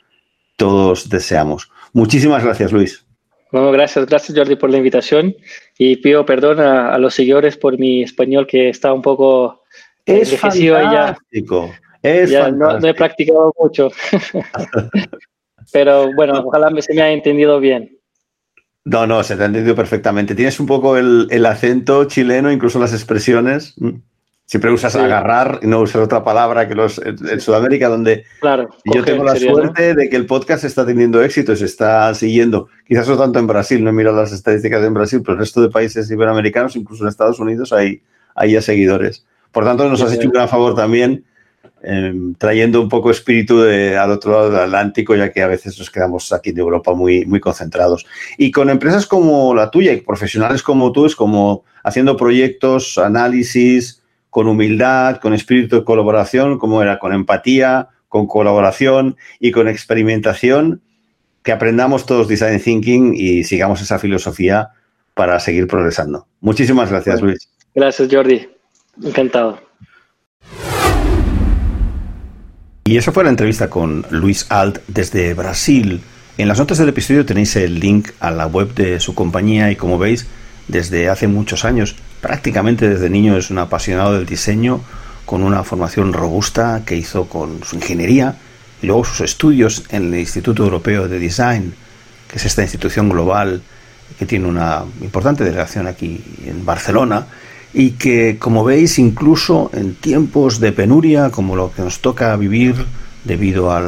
todos deseamos. Muchísimas gracias, Luis. No, gracias, gracias Jordi por la invitación y pido perdón a, los seguidores por mi español que está un poco es fantástico. Es ya no, he practicado mucho, pero bueno, ojalá se me haya entendido bien. No, no, se te ha entendido perfectamente. Tienes un poco el, acento chileno, incluso las expresiones. Siempre usas agarrar y no usas otra palabra que los en, Sudamérica, donde claro, yo tengo la suerte de que el podcast está teniendo éxito, se está siguiendo. Quizás no tanto en Brasil, no he mirado las estadísticas en Brasil, pero el resto de países iberoamericanos, incluso en Estados Unidos, hay, hay ya seguidores. Por tanto, nos has hecho un gran favor también Em, trayendo un poco espíritu de, al otro lado del Atlántico, ya que a veces nos quedamos aquí en Europa muy, muy concentrados. Y con empresas como la tuya y profesionales como tú, es como haciendo proyectos, análisis, con humildad, con espíritu de colaboración, como era, con empatía, con colaboración y con experimentación, que aprendamos todos design thinking y sigamos esa filosofía para seguir progresando. Muchísimas gracias, Luis. Gracias, Jordi. Encantado. Y eso fue la entrevista con Luis Alt desde Brasil. En las notas del episodio tenéis el link a la web de su compañía y como veis, desde hace muchos años, prácticamente desde niño es un apasionado del diseño, con una formación robusta que hizo con su ingeniería y luego sus estudios en el Instituto Europeo de Design, que es esta institución global que tiene una importante delegación aquí en Barcelona y que, como veis, incluso en tiempos de penuria, como lo que nos toca vivir debido a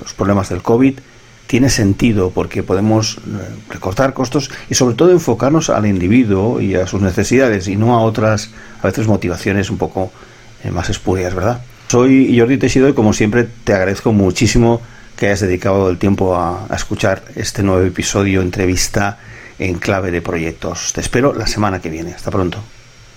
los problemas del COVID, tiene sentido porque podemos eh, recortar costos y sobre todo enfocarnos al individuo y a sus necesidades y no a otras, a veces, motivaciones un poco eh, más espurias, ¿verdad? Soy Jordi Teixidó y como siempre te agradezco muchísimo que hayas dedicado el tiempo a escuchar este nuevo episodio, entrevista en clave de proyectos. Te espero la semana que viene. Hasta pronto.